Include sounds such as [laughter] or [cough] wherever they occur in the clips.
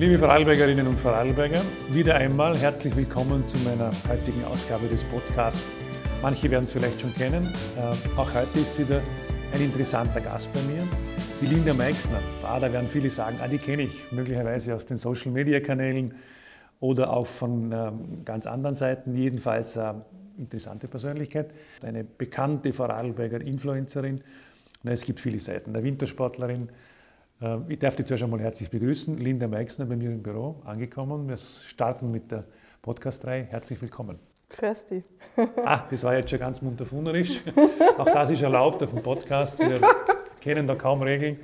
Liebe Vorarlbergerinnen und Vorarlberger, wieder einmal herzlich willkommen zu meiner heutigen Ausgabe des Podcasts. Manche werden es vielleicht schon kennen. Äh, auch heute ist wieder ein interessanter Gast bei mir, die Linda Meixner. Ah, da werden viele sagen, ah, die kenne ich möglicherweise aus den Social-Media-Kanälen oder auch von ähm, ganz anderen Seiten. Jedenfalls äh, interessante Persönlichkeit, eine bekannte Vorarlberger Influencerin. Na, es gibt viele Seiten. Eine Wintersportlerin, ich darf dich zuerst einmal herzlich begrüßen. Linda Meixner bei mir im Büro, angekommen. Wir starten mit der Podcast-Reihe. Herzlich willkommen. Grüß dich. [laughs] ah, das war jetzt schon ganz munterfunerisch. [laughs] Auch das ist erlaubt auf dem Podcast. Wir [laughs] kennen da kaum Regeln.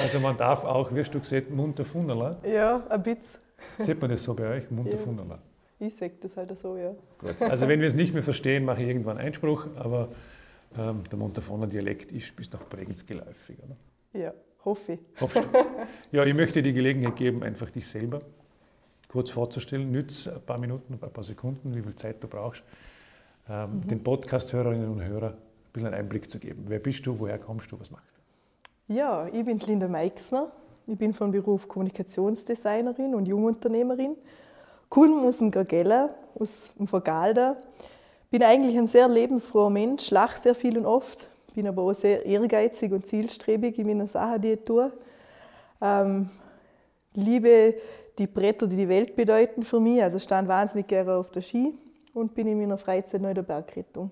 Also man darf auch, wirst du gesehen, munterfunnerler. Ja, ein bisschen. Sieht man das so bei euch, munterfunnerler? Ja. Ich sage das halt so, ja. Gut. Also wenn wir es nicht mehr verstehen, mache ich irgendwann Einspruch, aber ähm, der Munterfunner Dialekt ist bis nach Bregenz geläufig, oder? Ja. Hoffe ich. Hoffst du? Ja, ich möchte dir die Gelegenheit geben, einfach dich selber kurz vorzustellen. Nütz ein paar Minuten, ein paar Sekunden, wie viel Zeit du brauchst, ähm, mhm. den Podcast-Hörerinnen und Hörern ein bisschen einen Einblick zu geben. Wer bist du, woher kommst du, was machst du? Ja, ich bin Linda Meixner. Ich bin von Beruf Kommunikationsdesignerin und Jungunternehmerin. Komme aus dem Gagella, aus dem Vergalda. Bin eigentlich ein sehr lebensfroher Mensch, lache sehr viel und oft, bin aber auch sehr ehrgeizig und zielstrebig in meiner Sache, die ich tue. Ähm, liebe die Bretter, die die Welt bedeuten für mich. Also stand wahnsinnig gerne auf der Ski und bin in meiner Freizeit noch in der Bergrettung.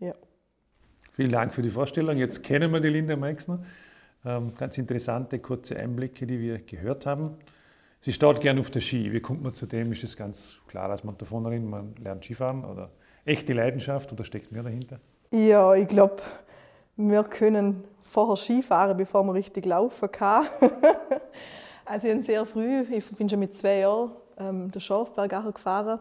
Ja. Vielen Dank für die Vorstellung. Jetzt kennen wir die Linda Meixner. Ähm, ganz interessante, kurze Einblicke, die wir gehört haben. Sie steht gern auf der Ski. Wie kommt man zu dem? Ist es ganz klar als Montafоnerin, man lernt Skifahren oder echte Leidenschaft oder steckt mehr dahinter? Ja, ich glaube, wir können vorher Skifahren, bevor wir richtig laufen können. [laughs] also ich sehr früh, ich bin schon mit zwei Jahren ähm, den Schorfberg gefahren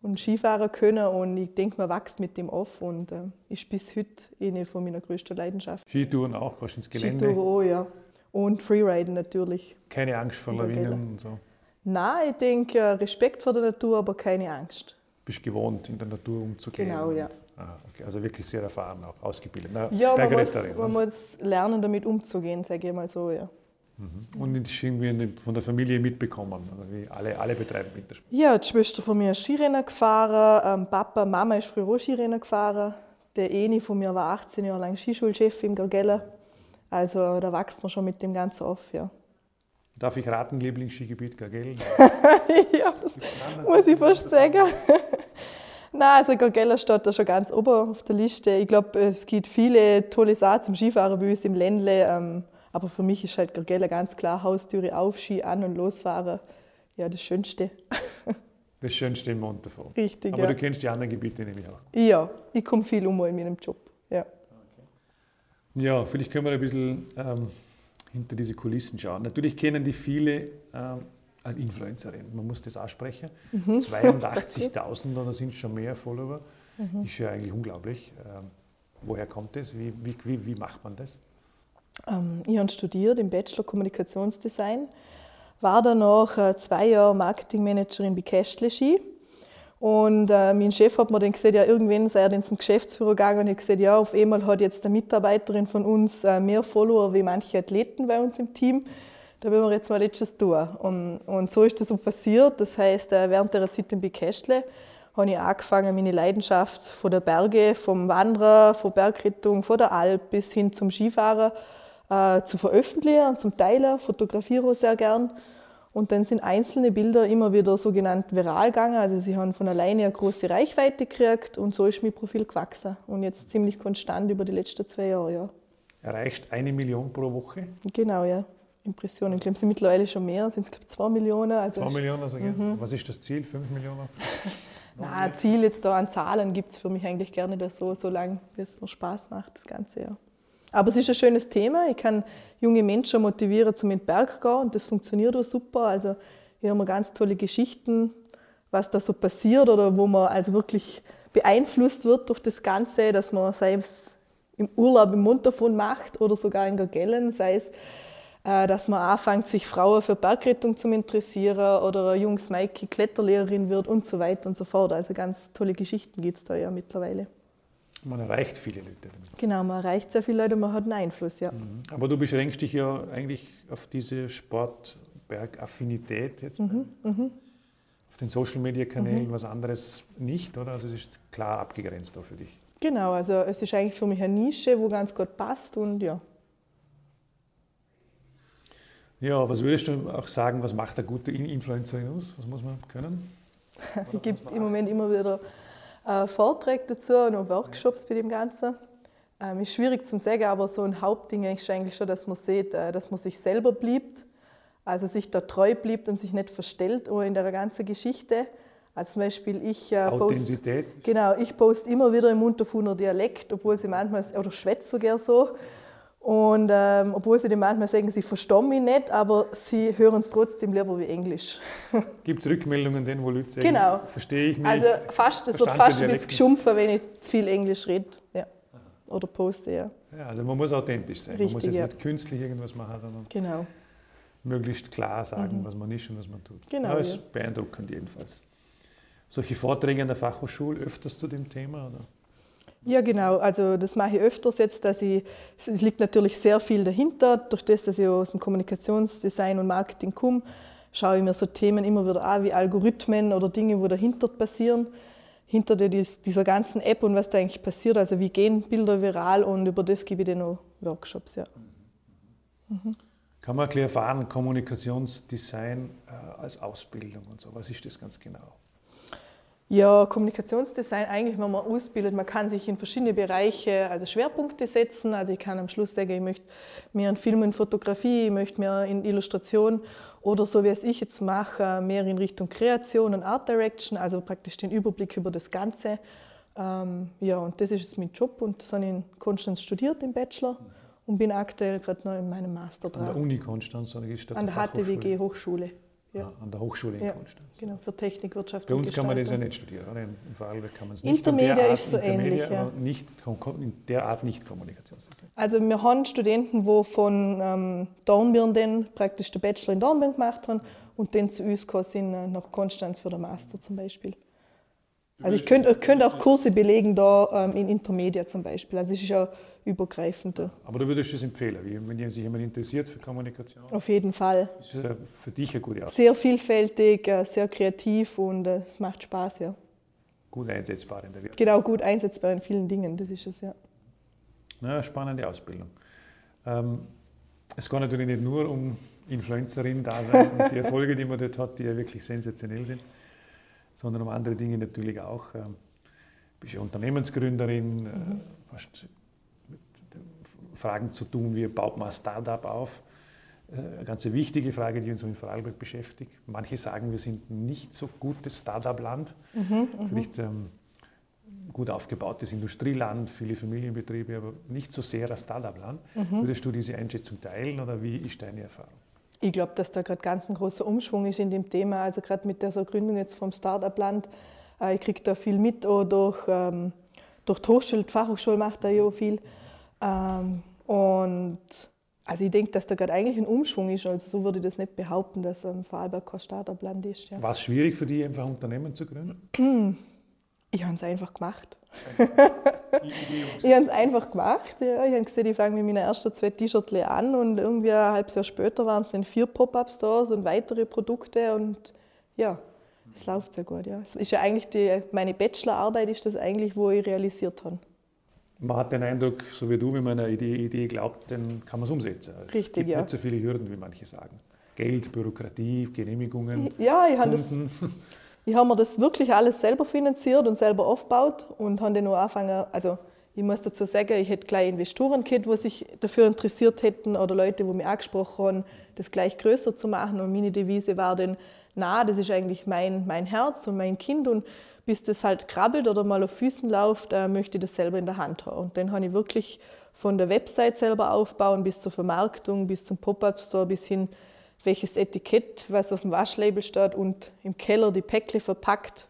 und Skifahren können und ich denke, man wächst mit dem auf und äh, ist bis heute eine von meiner größten Leidenschaften. Skitouren auch, gehst ins Gelände? Skitouren auch, ja. Und Freeriden natürlich. Keine Angst vor Lawinen und so? Nein, ich denke, Respekt vor der Natur, aber keine Angst. Bist gewohnt, in der Natur umzugehen? Genau, ja. Ah, okay. Also wirklich sehr erfahren, auch ausgebildet. Na, ja, man muss, man muss lernen, damit umzugehen, sage ich mal so, ja. Mhm. Und irgendwie von der Familie mitbekommen, also wie alle, alle betreiben Wintersport. Ja, die Schwester von mir ist Skirennen gefahren, ähm, Papa, Mama ist früher auch Skirennen gefahren. Der Eni von mir war 18 Jahre lang Skischulchef im Gargella. Also da wächst man schon mit dem Ganzen auf, ja. Darf ich raten, Lieblingsskigebiet Gargell? [laughs] ja, das muss ich fast sagen. Nein, also Gorgella steht da schon ganz oben auf der Liste. Ich glaube, es gibt viele tolle Sachen zum Skifahren bei uns im Ländle. Ähm, aber für mich ist halt Gorgella ganz klar Haustüre auf, Ski an und losfahren. Ja, das Schönste. [laughs] das Schönste im Montafon. Richtig, Aber ja. du kennst die anderen Gebiete nämlich auch. Ja, ich komme viel um in meinem Job. Ja, okay. ja vielleicht können wir ein bisschen ähm, hinter diese Kulissen schauen. Natürlich kennen die viele ähm, als Influencerin. Man muss das aussprechen. Mhm. [laughs] 82.000 oder sind schon mehr Follower. Mhm. Ist ja eigentlich unglaublich. Ähm, woher kommt das? Wie, wie, wie, wie macht man das? Ähm, ich habe studiert im Bachelor Kommunikationsdesign, war danach äh, zwei Jahre Marketingmanagerin bei Castle Ski. Und äh, mein Chef hat mir dann gesagt, ja, irgendwann sei er dann zum Geschäftsführer gegangen und hat gesagt, ja, auf einmal hat jetzt eine Mitarbeiterin von uns äh, mehr Follower wie manche Athleten bei uns im Team da will wir jetzt mal etwas tun. Und, und so ist das so passiert. Das heißt, äh, während der Zeit in Bikästle habe ich angefangen, meine Leidenschaft von der Berge, vom Wandern, von Bergrettung, von der Alp bis hin zum Skifahren äh, zu veröffentlichen und zum Teilen. Fotografiere sehr gern. Und dann sind einzelne Bilder immer wieder sogenannt viral gegangen. Also sie haben von alleine eine große Reichweite gekriegt und so ist mein Profil gewachsen. Und jetzt ziemlich konstant über die letzten zwei Jahre. Ja. Erreicht eine Million pro Woche? Genau, ja. Impressionen. Ich glaube, es sind mittlerweile schon mehr, sind es glaube zwei Millionen. Also zwei Millionen, also mhm. was ist das Ziel? Fünf Millionen? [laughs] Nein, Ziel jetzt da an Zahlen gibt es für mich eigentlich gerne das so, solange es mir Spaß macht, das ganze Jahr. Aber es ist ein schönes Thema. Ich kann junge Menschen motivieren, zum in den Berg gehen und das funktioniert auch super. Also wir haben ganz tolle Geschichten, was da so passiert oder wo man also wirklich beeinflusst wird durch das Ganze, dass man selbst im Urlaub im Montafon macht oder sogar in Gagellen, sei es dass man anfängt, sich Frauen für Bergrettung zu interessieren oder ein junges Maike Kletterlehrerin wird und so weiter und so fort. Also ganz tolle Geschichten gibt es da ja mittlerweile. Man erreicht viele Leute damit. Genau, man erreicht sehr viele Leute, man hat einen Einfluss, ja. Mhm. Aber du beschränkst dich ja eigentlich auf diese Sport, Bergaffinität jetzt mhm, mhm. auf den Social Media Kanälen, mhm. was anderes nicht, oder? Also es ist klar abgegrenzt da für dich. Genau, also es ist eigentlich für mich eine Nische, wo ganz gut passt und ja. Ja, was würdest du auch sagen, was macht eine gute Influencerin aus? Was muss man können? [laughs] ich gebe im Moment immer wieder äh, Vorträge dazu und auch Workshops bei dem Ganzen. Ähm, ist schwierig zu sagen, aber so ein Hauptding ist eigentlich schon, dass man sieht, äh, dass man sich selber bleibt, also sich da treu bleibt und sich nicht verstellt in der ganzen Geschichte. Also zum Beispiel ich äh, post, genau, ich poste immer wieder im Unterfuner Dialekt, obwohl sie manchmal, oder schwätze sogar so, und ähm, obwohl sie dem manchmal sagen, sie verstehen mich nicht, aber sie hören es trotzdem lieber wie Englisch. [laughs] Gibt es Rückmeldungen, denen, wo Leute sagen, genau. verstehe ich nicht? Also fast, es wird fast ein bisschen geschumpfen, wenn ich zu viel Englisch rede. Ja. Oder poste, ja. ja. Also man muss authentisch sein. Richtig, man muss jetzt ja. nicht künstlich irgendwas machen, sondern genau. möglichst klar sagen, mhm. was man ist und was man tut. Genau, das ist ja. beeindruckend jedenfalls. Solche Vorträge an der Fachhochschule öfters zu dem Thema? Oder? Ja, genau. Also das mache ich öfters jetzt, dass ich, es liegt natürlich sehr viel dahinter. Durch das, dass ich aus dem Kommunikationsdesign und Marketing komme, schaue ich mir so Themen immer wieder an, wie Algorithmen oder Dinge, die dahinter passieren, hinter dieser ganzen App und was da eigentlich passiert. Also wie gehen Bilder viral und über das gebe ich dann noch Workshops. Ja. Mhm. Kann man erklären, Kommunikationsdesign äh, als Ausbildung und so, was ist das ganz genau? Ja, Kommunikationsdesign eigentlich, wenn man ausbildet, man kann sich in verschiedene Bereiche, also Schwerpunkte setzen. Also ich kann am Schluss sagen, ich möchte mehr in Film und Fotografie, ich möchte mehr in Illustration oder so wie es ich jetzt mache, mehr in Richtung Kreation und Art Direction, also praktisch den Überblick über das Ganze. Ähm, ja, und das ist jetzt mein Job und das habe ich in Konstanz studiert im Bachelor und bin aktuell gerade noch in meinem Master dran. An der Uni Konstanz oder ist das An der HTWG Hochschule. Ja. An der Hochschule in ja, Konstanz. Genau, für Technik, Wirtschaft Bei uns kann man das ja nicht studieren. Oder? Im Vorarlberg kann man es nicht. Intermedia ist so ähnlich. Ja. Nicht, in der Art nicht Kommunikationsdesign. Also wir haben Studenten, die von ähm, Dornbirn dann praktisch den Bachelor in Dornbirn gemacht haben und dann zu uns sind äh, nach Konstanz für den Master zum Beispiel. Also ich könnte, könnte auch Kurse belegen da ähm, in Intermedia zum Beispiel. Also es ist ja übergreifend. Aber du würdest es empfehlen, wenn sich jemand interessiert für Kommunikation? Auf jeden Fall. Ist es für dich eine gute Art? Sehr vielfältig, äh, sehr kreativ und äh, es macht Spaß, ja. Gut einsetzbar in der Wirtschaft. Genau, gut einsetzbar in vielen Dingen, das ist es, ja. Na, spannende Ausbildung. Ähm, es geht natürlich nicht nur um Influencerin-Dasein und die Erfolge, die man dort hat, die ja wirklich sensationell sind sondern um andere Dinge natürlich auch. Du ähm, bist ja Unternehmensgründerin, äh, mhm. hast Fragen zu tun, wie baut man ein Startup auf. Äh, eine ganz wichtige Frage, die uns in Vorarlberg beschäftigt. Manche sagen, wir sind nicht so gutes Startup-Land. Mhm, mhm, Vielleicht ähm, gut aufgebautes Industrieland, viele Familienbetriebe, aber nicht so sehr ein Startup-Land. Mhm. Würdest du diese Einschätzung teilen oder wie ist deine Erfahrung? Ich glaube, dass da gerade ganz ein großer Umschwung ist in dem Thema. Also gerade mit dieser Gründung jetzt vom Start-up-Land. Äh, ich kriege da viel mit, auch durch, ähm, durch die Hochschule, die Fachhochschule macht da ja viel. Ähm, und also ich denke, dass da gerade eigentlich ein Umschwung ist. Also so würde ich das nicht behaupten, dass ähm, Vorarlberg kein Start-up-Land ist. Ja. War es schwierig für dich, einfach Unternehmen zu gründen? [clears throat] Ich habe es einfach gemacht. [laughs] ich habe es einfach gemacht. Ja. Ich habe gesehen, ich fange mit meinen ersten zwei T-Shirts an und irgendwie ein halbes Jahr später waren es dann vier Pop-Up-Stores und weitere Produkte und ja, es läuft sehr gut. Ja. Es ist ja eigentlich die, meine Bachelorarbeit ist das eigentlich, wo ich realisiert habe. Man hat den Eindruck, so wie du, wenn man eine Idee, Idee glaubt, dann kann man es umsetzen. Es Richtig, gibt ja. nicht so viele Hürden, wie manche sagen. Geld, Bürokratie, Genehmigungen. Ja, ich habe das [laughs] ich habe mir das wirklich alles selber finanziert und selber aufgebaut und habe dann auch angefangen, also ich muss dazu sagen, ich hätte gleich Investoren gehabt, die sich dafür interessiert hätten oder Leute, die mich angesprochen haben, das gleich größer zu machen. Und meine Devise war dann, na, das ist eigentlich mein, mein Herz und mein Kind und bis das halt krabbelt oder mal auf Füßen läuft, äh, möchte ich das selber in der Hand haben. Und dann habe ich wirklich von der Website selber aufbauen bis zur Vermarktung, bis zum Pop-Up-Store, bis hin welches Etikett, was auf dem Waschlabel steht und im Keller die Päckle verpackt,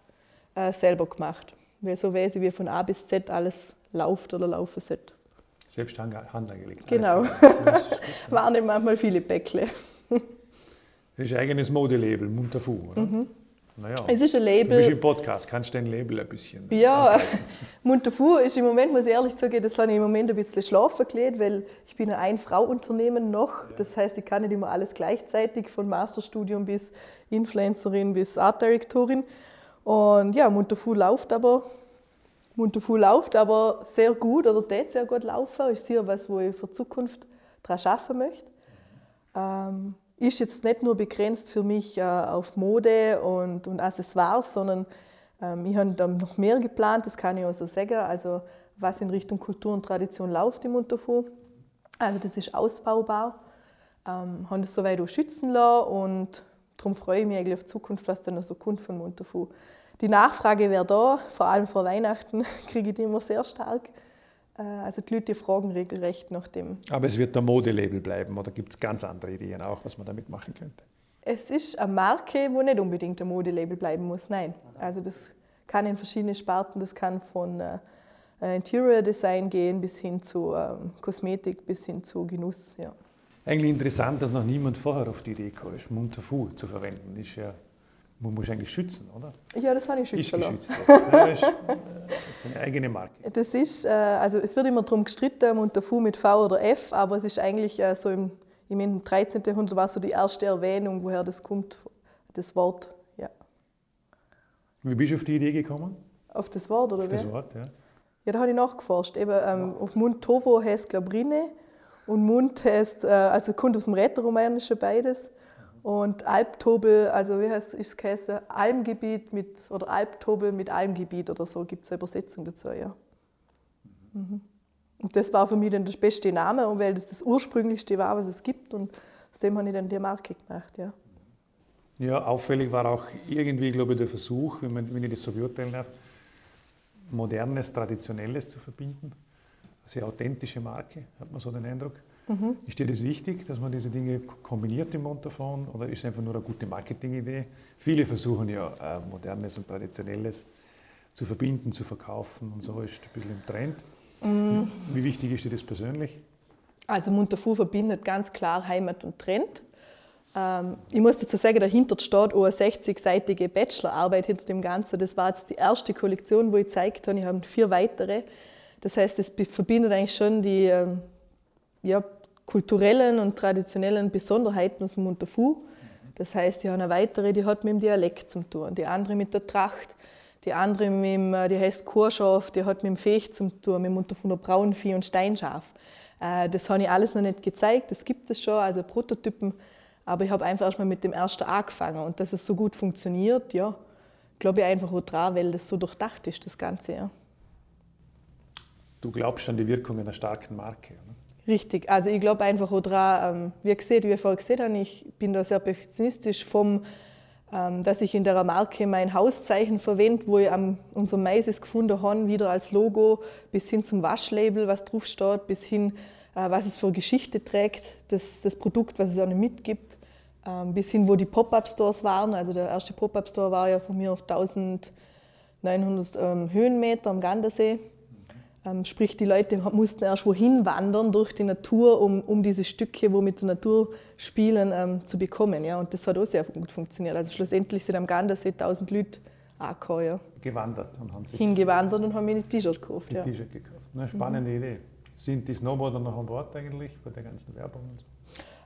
äh, selber gemacht. Weil so weiß ich, wie von A bis Z alles läuft oder laufen sollte. Selbst Hand angelegt. Genau. [laughs] Waren nicht manchmal viele Päckle. Das ist ein eigenes Modelabel, Munterfu, oder? Mhm. Naja, es ist ein Label. Du bist im Podcast, kannst du dein Label ein bisschen. Ja, [laughs] Munterfu ist im Moment, muss ich ehrlich zugeben, das habe ich im Moment ein bisschen schlafen gelegt, weil ich bin ein Ein-Frau-Unternehmen noch. Das heißt, ich kann nicht immer alles gleichzeitig, von Masterstudium bis Influencerin bis Artdirektorin. Und ja, Munterfu läuft aber Munterfu läuft aber sehr gut oder tät sehr gut laufen. Ist sicher was, wo ich für die Zukunft daran arbeiten möchte. Ähm, ist jetzt nicht nur begrenzt für mich äh, auf Mode und, und Accessoires, sondern ähm, ich habe da noch mehr geplant, das kann ich auch so sagen. Also was in Richtung Kultur und Tradition läuft im Munterfu. Also das ist ausbaubar. Ähm, haben das soweit auch schützen lassen und darum freue ich mich eigentlich auf die Zukunft, was dann noch so kommt von Munterfu. Die Nachfrage wäre da, vor allem vor Weihnachten [laughs] kriege ich die immer sehr stark. Äh, also die Leute fragen regelrecht nach dem. Aber es wird ein Modelabel bleiben oder gibt es ganz andere Ideen auch, was man damit machen könnte? Es ist eine Marke, wo nicht unbedingt ein Modelabel bleiben muss, nein. Also das kann in verschiedene Sparten, das kann von äh, Interior Design gehen bis hin zu ähm, Kosmetik, bis hin zu Genuss. Ja. Eigentlich interessant, dass noch niemand vorher auf die Idee kam, Munterfu zu verwenden. Ist ja man muss eigentlich schützen, oder? Ja, das habe ich schützen Ist geschützt. das ist, äh, eine eigene Marke. Das ist, äh, also es wird immer darum gestritten, unter Fu mit V oder F, aber es ist eigentlich äh, so im, im 13. Jahrhundert war so die erste Erwähnung, woher das kommt, das Wort. Ja. Wie bist du auf die Idee gekommen? Auf das Wort, oder Auf das Wort, ja. Ja, da habe ich nachgeforscht. Eben, ähm, ja. Auf Mund Tovo heißt, glaube Rinne und Mund heißt, äh, also kommt aus dem Rätoromanischen beides. Und Alptobel, also wie heißt es geheißen? Almgebiet mit, oder Alptobel mit Almgebiet oder so gibt es eine Übersetzung dazu, ja. Mhm. Und das war für mich dann der beste Name, weil das das ursprünglichste war, was es gibt. Und aus dem habe ich dann die Marke gemacht, ja. Ja, auffällig war auch irgendwie, glaube ich, der Versuch, wenn, man, wenn ich das so beurteilen darf, Modernes, Traditionelles zu verbinden. Sehr authentische Marke, hat man so den Eindruck. Mhm. Ist dir das wichtig, dass man diese Dinge kombiniert im Montafon oder ist es einfach nur eine gute Marketingidee? Viele versuchen ja äh, Modernes und Traditionelles zu verbinden, zu verkaufen und so ist ein bisschen im Trend. Mhm. Wie wichtig ist dir das persönlich? Also Munterfu verbindet ganz klar Heimat und Trend. Ähm, ich muss dazu sagen, dahinter steht auch eine 60-seitige Bachelorarbeit hinter dem Ganzen. Das war jetzt die erste Kollektion, wo ich gezeigt habe. Ich habe vier weitere. Das heißt, es verbindet eigentlich schon die ähm, ja, kulturellen und traditionellen Besonderheiten aus dem Munterfu. Das heißt, die haben eine weitere, die hat mit dem Dialekt zu tun, die andere mit der Tracht, die andere mit dem, äh, die heißt Chorschaf, die hat mit dem Fech zu tun, mit dem Munterfuner Braunvieh und Steinschaf. Äh, das habe ich alles noch nicht gezeigt, das gibt es schon, also Prototypen, aber ich habe einfach erstmal mit dem ersten angefangen und dass es so gut funktioniert, ja, glaube ich einfach auch dran, weil das so durchdacht ist, das Ganze. Ja. Du glaubst an die Wirkung einer starken Marke? Richtig, also ich glaube einfach auch daran, ähm, wie, gesagt, wie vorher gesehen habe, ich bin da sehr perfektionistisch vom, ähm, dass ich in der Marke mein Hauszeichen verwende, wo ich am, unser Maises gefunden habe, wieder als Logo, bis hin zum Waschlabel, was draufsteht, bis hin, äh, was es für Geschichte trägt, das, das Produkt, was es auch mitgibt, ähm, bis hin, wo die Pop-Up-Stores waren. Also der erste Pop-Up-Store war ja von mir auf 1900 Höhenmeter am Gardasee ähm, sprich, die Leute mussten erst wohin wandern durch die Natur, um, um diese Stücke, wo mit der Natur spielen, ähm, zu bekommen. Ja. Und das hat auch sehr gut funktioniert. Also schlussendlich sind am Gardasee 1000 Leute angekommen. Ja. Gewandert und haben sich hingewandert und haben mir ein T-Shirt gekauft. Ja. T-Shirt gekauft. Eine spannende mhm. Idee. Sind die Snowboarder noch an Bord eigentlich bei der ganzen Werbung?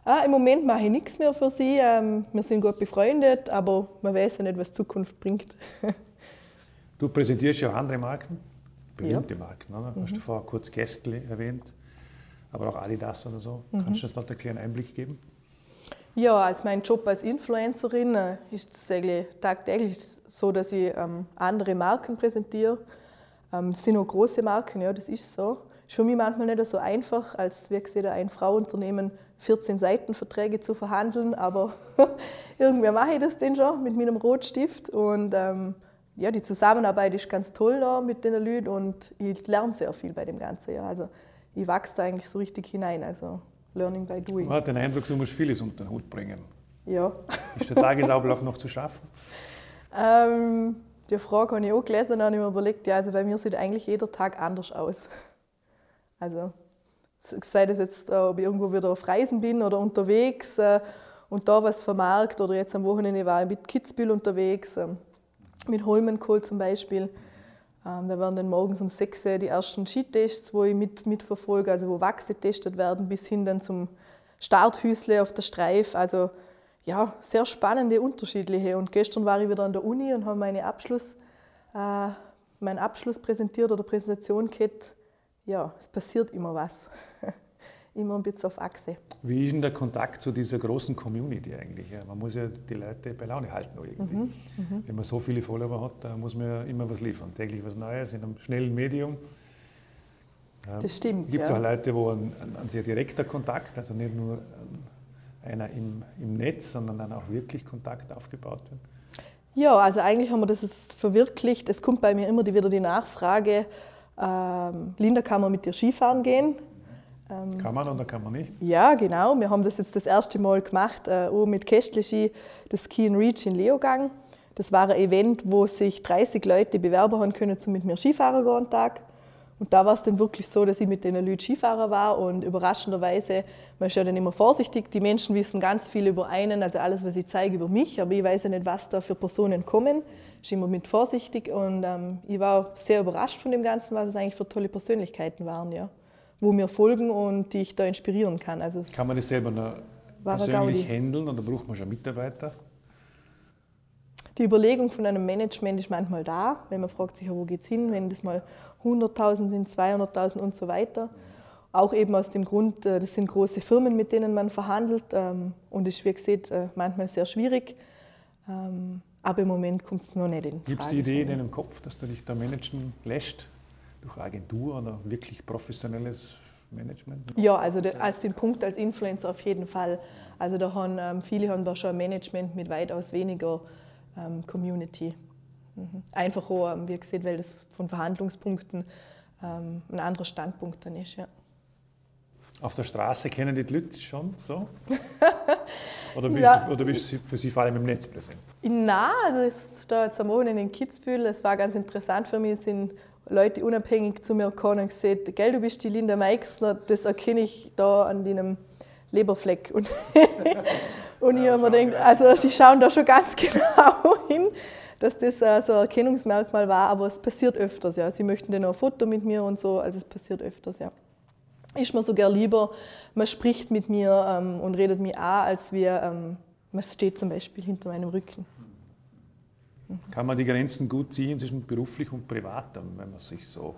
Ah, Im Moment mache ich nichts mehr für sie. Ähm, wir sind gut befreundet, aber man weiß ja nicht, was Zukunft bringt. [laughs] du präsentierst ja auch andere Marken berühmte ja. Marken. Mhm. Hast du vorher kurz Gästli erwähnt, aber auch Adidas oder so. Mhm. Kannst du uns dort einen kleinen Einblick geben? Ja, als mein Job als Influencerin äh, ist es eigentlich tagtäglich so, dass ich ähm, andere Marken präsentiere. Ähm, das sind auch große Marken, ja, das ist so. Ist für mich manchmal nicht so einfach, als wie gesagt, ein Frauunternehmen 14 Seitenverträge zu verhandeln, aber [laughs] irgendwie mache ich das denn schon mit meinem Rotstift und ähm, ja, die Zusammenarbeit ist ganz toll da mit den Leuten und ich lerne sehr viel bei dem Ganzen. Ja. Also ich wachse da eigentlich so richtig hinein. Also Learning by Doing. Man hat den Eindruck, du musst vieles unter den Hut bringen. Ja. Ist der Tagesablauf noch zu schaffen? [laughs] Ähm, die Frage habe ich auch gelesen und habe mir überlegt, ja, also bei mir sieht eigentlich jeder Tag anders aus. Also sei das jetzt, äh, ob ich irgendwo wieder auf Reisen bin oder unterwegs äh, und da was vermarkt oder jetzt am Wochenende war ich mit Kitzbühel unterwegs, ähm, mit Holmenkohl zum Beispiel. Ähm, da werden dann morgens um 6 Uhr die ersten Skitests, wo ich mit, mitverfolge, also wo Wachse getestet werden, bis hin dann zum Starthüsle auf der Streif. Also ja, sehr spannende, unterschiedliche. Und gestern war ich wieder an der Uni und habe meine Abschluss, äh, meinen Abschluss präsentiert oder Präsentation gehabt. Ja, es passiert immer was. [laughs] immer ein bisschen auf Achse. Wie ist denn der Kontakt zu dieser großen Community eigentlich? Man muss ja die Leute bei Laune halten irgendwie. Mhm, mhm. Wenn man so viele Follower hat, da muss man ja immer was liefern. Täglich was Neues in einem schnellen Medium. Das stimmt. Gibt es ja. auch Leute, wo ein, ein, sehr direkter Kontakt, also nicht nur einer im, im Netz, sondern dann auch wirklich Kontakt aufgebaut wird? Ja, also eigentlich haben wir das verwirklicht. Es kommt bei mir immer wieder die Nachfrage, ähm, Linda, kann man mit dir Skifahren gehen? Ähm, kann man oder kann man nicht? Ja, genau. Wir haben das jetzt das erste Mal gemacht, äh, auch mit Kästle-Ski, das Ski and Reach in Leogang. Das war ein Event, wo sich 30 Leute Bewerber haben können, um mit mir Skifahren gehen Tag. Und da war es dann wirklich so, dass ich mit den Leuten Skifahrer war und überraschenderweise, man ist ja dann immer vorsichtig, die Menschen wissen ganz viel über einen, also alles, was ich zeige, über mich, aber ich weiß ja nicht, was da für Personen kommen. Ich bin immer mit vorsichtig und ähm, ich war sehr überrascht von dem Ganzen, was es eigentlich für tolle Persönlichkeiten waren, ja. Wo mir folgen und die ich da inspirieren kann. Also kann man das selber noch persönlich handeln oder braucht man schon Mitarbeiter? Die Überlegung von einem Management ist manchmal da, wenn man fragt sich, wo geht es hin, wenn das mal 100.000 sind, 200.000 und so weiter. Auch eben aus dem Grund, äh, das sind große Firmen, mit denen man verhandelt ähm, und ist, wie gesagt, äh, manchmal sehr schwierig. Ähm, aber im Moment kommt es noch nicht in Frage. Gibt es die Idee in deinem Kopf, dass du dich da managen lässt? Durch Agentur oder wirklich professionelles Management? Ja, also als den Punkt als Influencer auf jeden Fall. Also da haben, ähm, viele haben da schon ein Management mit weitaus weniger Community. Mhm. Einfach auch, wie gesagt, weil das von Verhandlungspunkten ähm, ein anderer Standpunkt dann ist. Ja. Auf der Straße kennen die, die Leute schon so? [laughs] oder, bist ja. du, oder bist du für sie vor allem im Netz präsent? Nein, also ist da jetzt am Wochenende in Kitzbühel, es war ganz interessant für mich, sind Leute unabhängig zu mir gekommen und gesagt, gell, du bist die Linda Meixner, das erkenne ich da an deinem Leberfleck. Und, [laughs] und ja, ich habe mir gedacht, also sie schauen da schon ganz [laughs] genau hin dass das äh, so ein Erkennungsmerkmal war, aber es passiert öfters. Ja. Sie möchten dann auch ein Foto mit mir und so, also es passiert öfters. Ja. Ist mir sogar lieber, man spricht mit mir ähm, und redet mich an, als wir, ähm, man steht zum Beispiel hinter meinem Rücken. Kann man die Grenzen gut ziehen zwischen beruflich und privat, wenn man sich so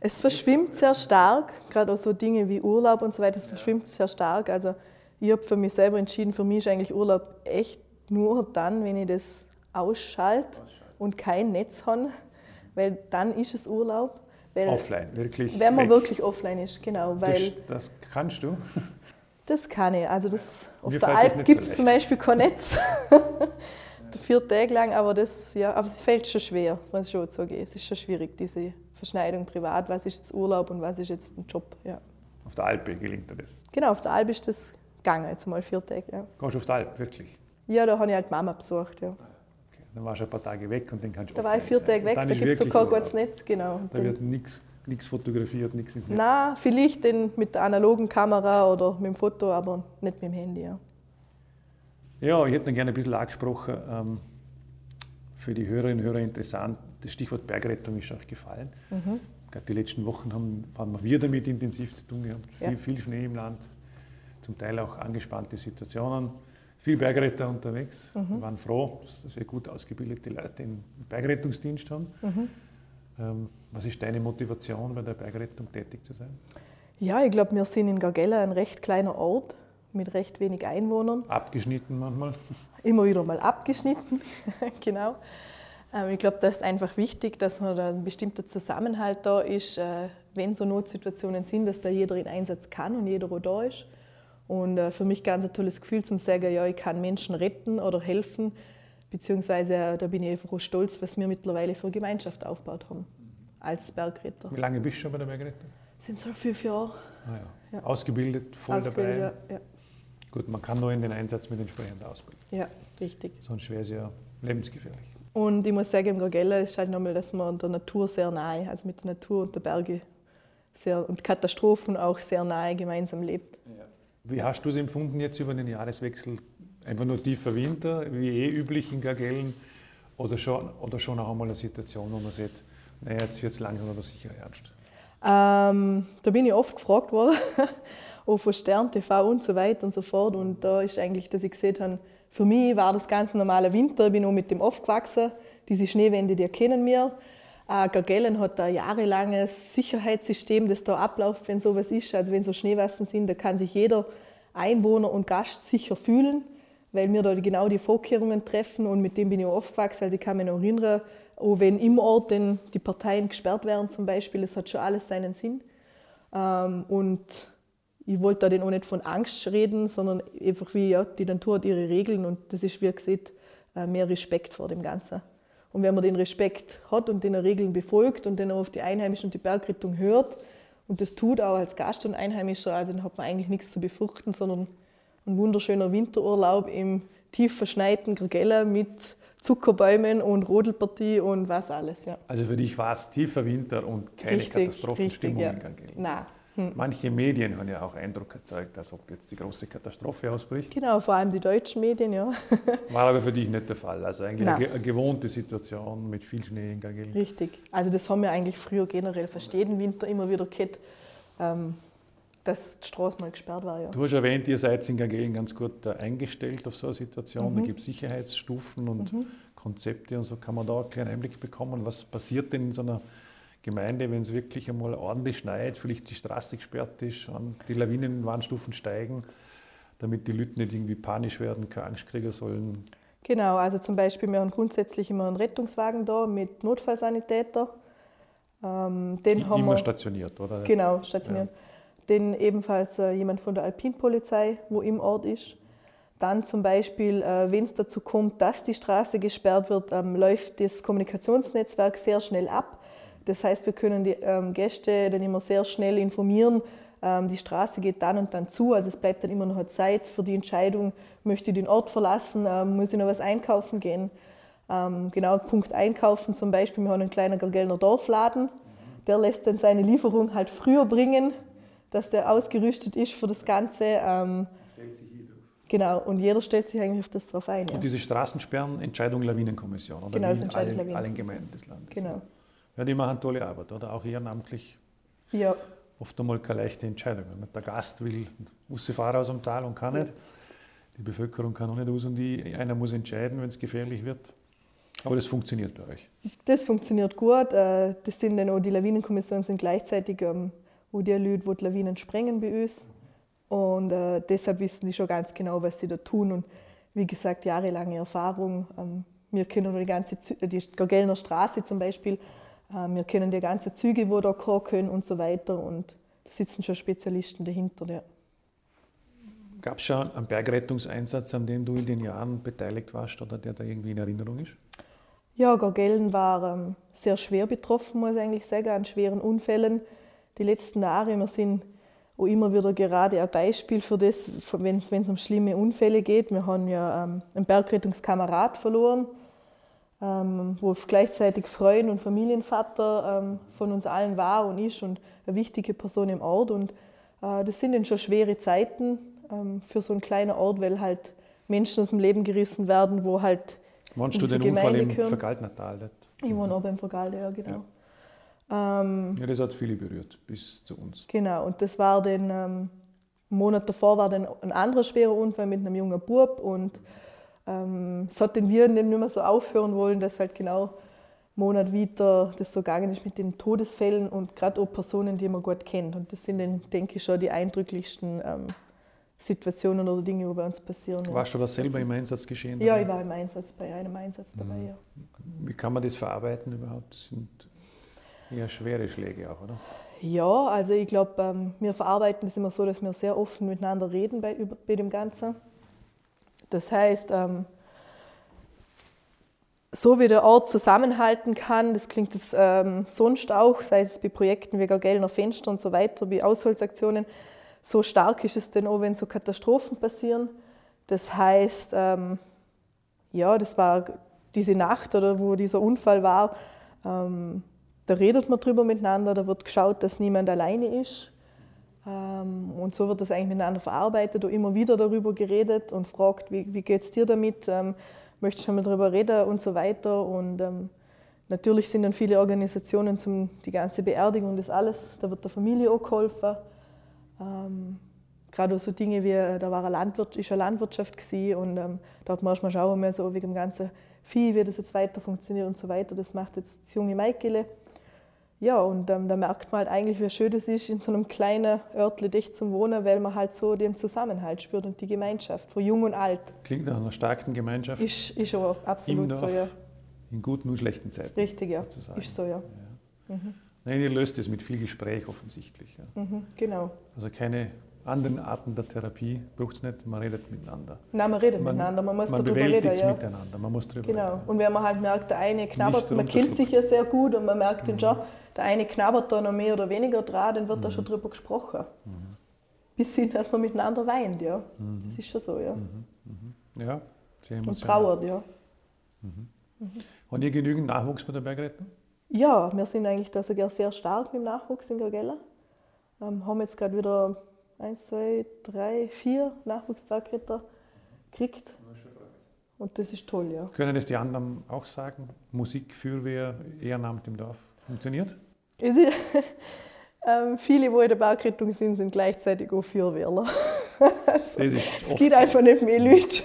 es verschwimmt sehr stark, gerade auch so Dinge wie Urlaub und so weiter, es verschwimmt sehr stark. Also ich habe für mich selber entschieden, für mich ist eigentlich Urlaub echt nur dann, wenn ich das ausschalte und kein Netz haben, weil dann ist es Urlaub. offline, wirklich. Wenn man weg. wirklich offline ist, genau. Weil das, das kannst du? Das kann ich. Also das, auf der Alp gibt es so zum Beispiel kein Netz. [laughs] Vier Tage lang, aber das, ja, aber es fällt schon schwer, das muss ich schon zugeben. Es ist schon schwierig, diese Verschneidung privat, was ist jetzt Urlaub und was ist jetzt ein Job. Ja. Auf der Alp gelingt dir das? Genau, auf der Alp ist das gegangen, jetzt mal vier Tage. Ja. Gehst du auf der Alp, wirklich? Ja, da habe ich halt Mama besucht, ja. Dann warst du ein paar Tage weg und dann kannst du Da war ich vier Tage weg, da gibt es so kein gutes Netz, genau. Da wird nichts fotografiert, nichts ins Netz. Nein, vielleicht mit der analogen Kamera oder mit dem Foto, aber nicht mit dem Handy. Ja, ja ich hätte noch gerne ein bisschen angesprochen, ähm, für die Hörerinnen und Hörer interessant, das Stichwort Bergrettung ist euch gefallen. Mhm. Gerade die letzten Wochen haben, haben wir damit intensiv zu tun gehabt. Viel, ja. viel Schnee im Land, zum Teil auch angespannte Situationen viele Bergretter unterwegs. Mhm. Wir waren froh, dass wir gut ausgebildete Leute im Bergrettungsdienst haben. Mhm. Ähm, was ist deine Motivation, bei der Bergrettung tätig zu sein? Ja, ich glaube, wir sind in Gargella ein recht kleiner Ort mit recht wenig Einwohnern. Abgeschnitten manchmal? [laughs] Immer wieder mal abgeschnitten, [laughs] genau. Ähm, ich glaube, das ist einfach wichtig, dass man da ein bestimmter Zusammenhalt da ist, äh, wenn so Notsituationen sind, dass da jeder in Einsatz kann und jeder auch da ist. Und äh, für mich ganz ein tolles Gefühl zu sagen, ja, ich kann Menschen retten oder helfen, beziehungsweise äh, da bin ich einfach auch stolz, was wir mittlerweile für Gemeinschaft aufgebaut haben als Bergretter. Wie lange bist du schon bei der Bergrettung? Sind so fünf Jahre. Ah, ja. Ja. Ausgebildet, voll Ausgebildet, dabei. Ja. Gut, man kann nur in den Einsatz mit entsprechender Ausbildung. Ja, richtig. Sonst wäre es ja lebensgefährlich. Und ich muss sagen, im Gorgella ist halt nochmal, dass man der Natur sehr nahe, also mit der Natur und der Berge sehr, und Katastrophen auch sehr nahe gemeinsam lebt. Ja. Wie hast du es empfunden jetzt über den Jahreswechsel? Einfach nur tiefer Winter, wie eh üblich in Gargellen? Oder schon, oder schon auch einmal eine Situation, wo man sieht, naja, jetzt wird es langsam aber sicher ernst? Ähm, da bin ich oft gefragt worden, [laughs] auch von Stern TV und so weiter und so fort. Und da ist eigentlich, dass ich gesehen habe, für mich war das ganz normaler Winter. Ich bin auch mit dem aufgewachsen. Diese Schneewände, die kennen wir. Äh, Gargellen hat ein jahrelanges Sicherheitssystem, das da abläuft, wenn sowas ist. Also wenn so Schneewassen sind, da kann sich jeder Einwohner und Gast sicher fühlen, weil wir da genau die Vorkehrungen treffen und mit dem bin ich auch aufgewachsen. Also ich kann mich noch erinnern, auch wenn im Ort denn die Parteien gesperrt werden zum Beispiel, es hat schon alles seinen Sinn. Ähm, und ich wollte da auch nicht von Angst reden, sondern einfach wie, ja, die Natur hat ihre Regeln und das ist, wie gesagt, äh, mehr Respekt vor dem Ganzen. Und wenn man den Respekt hat und den Regeln befolgt und dann auch auf die Einheimischen und die Bergrettung hört und das tut auch als Gast und Einheimischer, also dann hat man eigentlich nichts zu befürchten, sondern ein wunderschöner Winterurlaub im tief verschneiten Gergella mit Zuckerbäumen und Rodelpartie und was alles. Ja. Also für dich war es tiefer Winter und keine richtig, Katastrophenstimmung richtig, ja. in Gargellen? Nein. Hm. Manche Medien haben ja auch Eindruck erzeugt, als ob jetzt die große Katastrophe ausbricht. Genau, vor allem die deutschen Medien, ja. [laughs] War aber für dich nicht der Fall. Also eigentlich Nein. eine gewohnte Situation mit viel Schnee in Gargellen. Richtig. Also das haben wir eigentlich früher generell fast jeden Winter immer wieder gehabt, ähm, dass die Straße mal gesperrt war. Ja. Du hast erwähnt, ihr seid in Gargellen ganz gut eingestellt auf so eine Situation. Mhm. Da gibt es Sicherheitsstufen und mhm. Konzepte und so. Kann man da einen kleinen Einblick bekommen? Was passiert denn in so einer Gemeinde, wenn es wirklich einmal ordentlich schneit, vielleicht die Straße gesperrt ist, die Lawinenwarnstufen steigen, damit die Leute nicht irgendwie panisch werden, keine Angst kriegen sollen. Genau, also zum Beispiel, wir haben grundsätzlich immer einen Rettungswagen da mit Notfallsanitäter. Ähm, den haben immer wir, stationiert, oder? Genau, stationiert. Ja. Den ebenfalls äh, jemand von der Alpinpolizei, wo im Ort ist. Dann zum Beispiel, äh, wenn es dazu kommt, dass die Straße gesperrt wird, ähm, läuft das Kommunikationsnetzwerk sehr schnell ab. Das heißt, wir können die ähm, Gäste dann immer sehr schnell informieren. Ähm, die Straße geht dann und dann zu, also es bleibt dann immer noch Zeit für die Entscheidung, möchte ich den Ort verlassen, ähm, muss ich noch was einkaufen gehen. Ähm, genau, Punkt Einkaufen zum Beispiel, wir haben einen kleinen Gergellner Dorfladen, der lässt dann seine Lieferung halt früher bringen, dass der ausgerüstet ist für das Ganze. Ähm, stellt sich jeder Genau, und jeder stellt sich eigentlich auf das drauf ein. Und ja. diese Straßensperren, Entscheidung Lawinenkommission, oder? Genau, das entscheidet allen, allen Gemeinden des Landes. Genau. Ja, die machen tolle Arbeit, oder? Auch ehrenamtlich. Ja. Oft einmal keine leichte Entscheidung. Der Gast will, muss sie fahren aus dem Tal und kann nicht. Die Bevölkerung kann auch nicht aus und die, einer muss entscheiden, wenn es gefährlich wird. Aber das funktioniert bei euch. Das funktioniert gut. Äh, das sind dann auch die Lawinenkommissionen sind gleichzeitig, ähm, wo die Leute, wo die Lawinen sprengen bei uns. Und äh, deshalb wissen die schon ganz genau, was sie da tun. Und wie gesagt, jahrelange Erfahrung. Ähm, wir kennen die ganze die Gargellner Straße zum Beispiel wir kennen die ganzen Züge, die da kommen können und so weiter. Und da sitzen schon Spezialisten dahinter. Ja. Gab es schon einen Bergrettungseinsatz, an dem du in den Jahren beteiligt warst oder der da irgendwie in Erinnerung ist? Ja, Gorgellen war ähm, sehr schwer betroffen, muss ich eigentlich sagen, an schweren Unfällen. Die letzten Jahre, wir sind auch immer wieder gerade ein Beispiel für das, wenn es um schlimme Unfälle geht. Wir haben ja ähm, einen Bergrettungskamerad verloren, ähm, wo gleichzeitig Freund und Familienvater ähm, von uns allen war und ist und eine wichtige Person im Ort. Und äh, das sind dann schon schwere Zeiten ähm, für so einen kleinen Ort, weil halt Menschen aus dem Leben gerissen werden, wo halt. Wohnst du den Unfall im Vergaltnertal? Ich wohne auch beim Vergalde, ja, genau. Ja. Ähm, ja, das hat viele berührt, bis zu uns. Genau, und das war dann, ähm, Monat davor war dann ein anderer schwerer Unfall mit einem jungen Bub und ähm, es hat den Viren nicht mehr so aufhören wollen, dass halt genau Monat weiter das so gegangen ist mit den Todesfällen und gerade auch Personen, die man gut kennt. Und das sind dann, denke ich, schon die eindrücklichsten ähm, Situationen oder Dinge, die bei uns passieren. Warst du da selber im Einsatz geschehen? Ja, ich war im Einsatz, bei einem Einsatz dabei, mhm. ja. Wie kann man das verarbeiten überhaupt? Das sind eher schwere Schläge auch, oder? Ja, also ich glaube, ähm, wir verarbeiten das immer so, dass wir sehr offen miteinander reden bei, bei dem Ganzen. Das heißt, ähm, so wie der Ort zusammenhalten kann, das klingt jetzt ähm, sonst auch, sei es bei Projekten wie Gellner Fenster und so weiter, wie Ausholzaktionen, so stark ist es denn auch, wenn so Katastrophen passieren. Das heißt, ähm, ja, das war diese Nacht oder wo dieser Unfall war, ähm, da redet man drüber miteinander, da wird geschaut, dass niemand alleine ist. Ähm, und so wird das eigentlich miteinander verarbeitet und immer wieder darüber geredet und fragt, wie, wie geht es dir damit, ähm, möchtest du schon mal darüber reden und so weiter. Und ähm, natürlich sind dann viele Organisationen zum die ganze Beerdigung, das alles, da wird der Familie auch geholfen. Ähm, gerade so Dinge wie, äh, da war eine Landwirt, ist eine Landwirtschaft gewesen und ähm, da hat man erstmal schauen, mehr so wegen dem ganzen Vieh, wie das jetzt weiter funktioniert und so weiter. Das macht jetzt das junge Maikele. Ja, und ähm, da merkt man halt eigentlich, wie schön das ist, in so einem kleinen Örtli dicht zu wohnen, weil man halt so den Zusammenhalt spürt und die Gemeinschaft, von jung und alt. Klingt nach einer starken Gemeinschaft. Ist, ist auch absolut Dorf, so, ja. In guten und schlechten Zeiten. Richtig, ja. sozusagen. Ist so, ja. ja. Mhm. Nein, ihr löst es mit viel Gespräch offensichtlich. Ja. Mhm, genau. Also keine anderen Arten der Therapie braucht es nicht, man redet miteinander. Nein, man redet man, miteinander, man muss man darüber reden. Ja. miteinander, man muss darüber genau. reden. Und wenn man halt merkt, der eine knabbert, man kennt sich ja sehr gut und man merkt mhm. dann schon, der eine knabbert da noch mehr oder weniger dran, dann wird mhm. da schon drüber gesprochen. Mhm. Bis hin, dass man miteinander weint, ja. Mhm. Das ist schon so, ja. Mhm. Mhm. Ja, sehr emotional. Und trauert, ja. Mhm. Haben ihr genügend Nachwuchs bei der Bergrettung? Ja, wir sind eigentlich da sogar sehr stark mit dem Nachwuchs in Gargella. Ähm, haben jetzt gerade wieder eins, zwei, drei, vier Nachwuchsbergretter gekriegt. Und das ist toll, ja. Können das die anderen auch sagen? Musik, Feuerwehr, Ehrenamt im Dorf funktioniert? Ist, [laughs] ähm, viele, die in der Bergrettung sind, sind gleichzeitig auch Feuerwehrler. [laughs] also, es so. einfach nicht mehr Leute.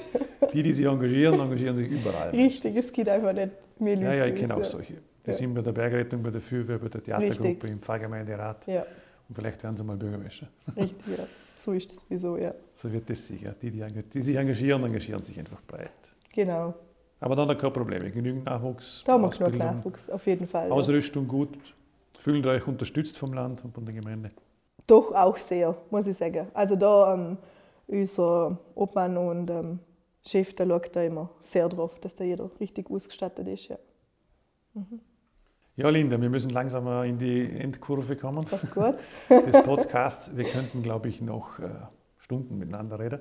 Die, die sich engagieren, engagieren sich überall. Richtig, es gibt einfach nicht mehr Leute. Ja, ja, ich kenne auch solche. Die ja. sind bei der Bergrettung, bei der Feuerwehr, bei der Theatergruppe, Richtig. im Pfarrgemeinderat. Ja. Und vielleicht werden sie mal Bürgermeister. Richtig, ja. So ist das wieso, ja. So wird das sicher. Die, die, die sich engagieren, engagieren sich einfach breit. Genau. Aber dann hat keine Probleme. Genügend Nachwuchs. Da haben wir genug Nachwuchs, auf jeden Fall. Ausrüstung ja. gut. Fühlt euch unterstützt vom Land und von der Gemeinde? Doch, auch sehr, muss ich sagen. Also da ähm, unser Obmann und ähm, Chef, der schaut da immer sehr drauf, dass da jeder richtig ausgestattet ist. Ja. Mhm. Ja, Linda, wir müssen langsam in die Endkurve kommen. Passt gut. des Podcasts. Wir könnten, glaube ich, noch äh, Stunden miteinander reden.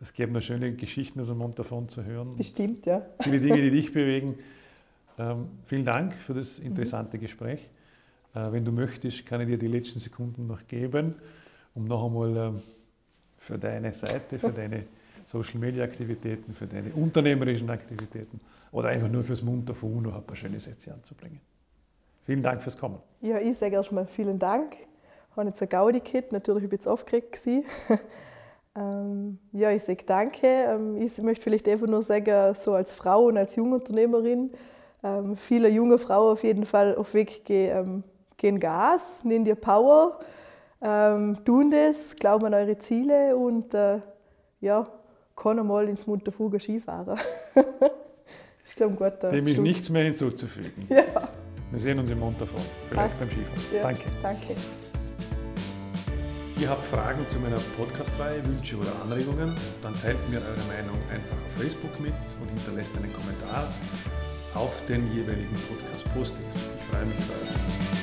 Es gäbe noch schöne Geschichten aus dem Mund davon zu hören. Bestimmt, ja. Viele Dinge, die dich bewegen. Ähm, vielen Dank für das interessante mhm. Gespräch. Äh, wenn du möchtest, kann ich dir die letzten Sekunden noch geben, um noch einmal ähm, für deine Seite, für deine Social Media Aktivitäten, für deine unternehmerischen Aktivitäten oder einfach nur fürs Munter von UNO ein paar schöne Sätze anzubringen. Vielen Dank fürs Kommen. Ja, ich sage erstmal vielen Dank. Ich habe jetzt eine Gaudi gehabt, natürlich ein bisschen aufgeregt. [laughs] ähm, ja, ich sage danke. Ähm, ich möchte vielleicht einfach nur sagen, so als Frau und als Jungunternehmerin, ähm, viele junge Frauen auf jeden Fall auf Weg gehen, ähm, gehen Gas, nehmen dir Power, ähm, tun das, glauben an eure Ziele und äh, ja, kann einmal ins Munterfuger Skifahren. [laughs] ich glaube, gut. Dem ist nichts mehr hinzuzufügen. [laughs] Ja. Wir sehen uns im Montafon, vielleicht beim Skifahren. Ja, danke. Danke. Ihr habt Fragen zu meiner Podcast-Reihe, Wünsche oder Anregungen, dann teilt mir eure Meinung einfach auf Facebook mit und hinterlasst einen Kommentar auf den jeweiligen Podcast-Postings. Ich freue mich über euch.